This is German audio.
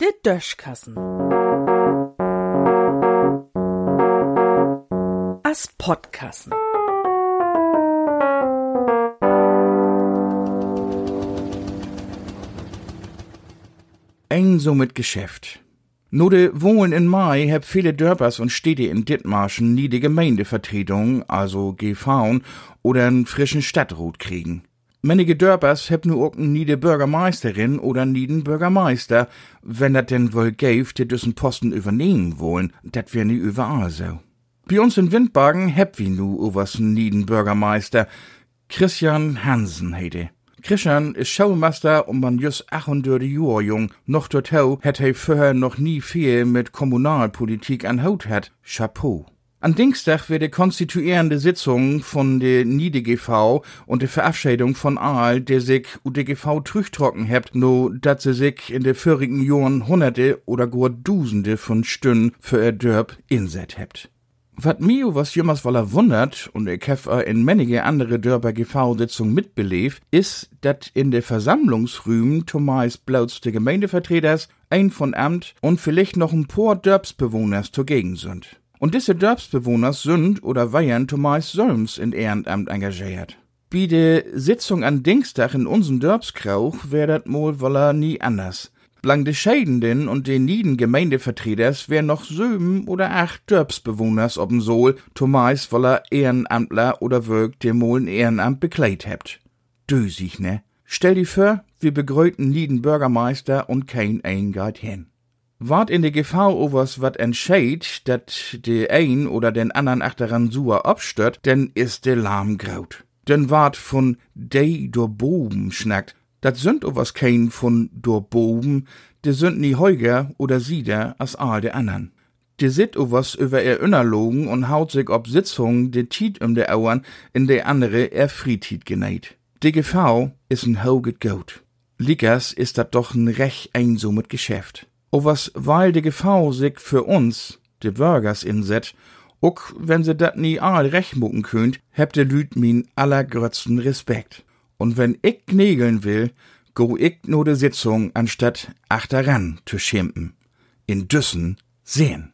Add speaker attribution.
Speaker 1: Der Döschkassen. As Podkassen.
Speaker 2: Eng so mit Geschäft. No de Wohlen in Mai heb viele Dörpers und Städte in Dithmarschen nie die Gemeindevertretung, also GV, oder einen frischen Stadtrot kriegen. Manige Dörpers heb nu auch nie de Bürgermeisterin oder nie den Bürgermeister, wenn dat denn wohl gäf, die düssen Posten übernehmen wollen, dat wär nie überall so. Bei uns in Windbagen heb wie nu owas nie den Bürgermeister, Christian Hansen heide. Christian is Schulmeister und man just 38 Jahre jung. Noch dorthin hat er vorher noch nie viel mit Kommunalpolitik an Haut hat. Chapeau. An Dienstag wird die konstituierende Sitzung von der NIDGV und die Verabschiedung von Aal, der sich UDGV trüchtrocken hebt, no dat sie sich in de vorigen Jahren hunderte oder gar Dusende von Stunden für ihr Dörp inset hebt. Wat mir was jemals woller wundert, und ich hef in manige andere Dörper GV-Sitzung mitbelebt, ist, dat in de Versammlungsrühmen Thomas Blauts de Gemeindevertreters, ein von Amt und vielleicht noch ein paar Dörpsbewohners zugegen sind. Und diese Dörpsbewohners sind oder weiern Thomas Solms in Ehrenamt engagiert. Wie de Sitzung an Dienstag in unserem Dörpskrauch wär dat mol woller nie anders. Blang de Scheidenden und den nieden Gemeindevertreters wär noch sieben oder acht Dörpsbewohners ob'n Sohl, Thomas woller Ehrenamtler oder wirkt dem Molen Ehrenamt bekleit hebt. Dösig, ne? Stell dir vor, wir begrüten nieden Bürgermeister und kein ein geht hin. Wart in de Gefahr overs wat entscheid, dat de ein oder den andern achteran suer abstört, denn is de Lahm graut. Denn wart von dei do Boben schnackt, Dat sind o was kein von dor Boben, de sind nie heuger oder sieder as all de andern. De sit o was über er Innerlogen und haut sich ob Sitzung de Tiet um de Auern in de andere er Friedtiet geneit. De Gefahr is n hauget Goat. Lickers is dat doch n rech einsumet Geschäft. O was weil de Gefahr sich für uns, de Bürgers inset, uck wenn se dat nie all recht mucken könnt, hebt de Lüt min allergrötzten Respekt. Und wenn ich knegeln will, go ich nur de Sitzung anstatt achteran zu schimpen. In Düssen sehen.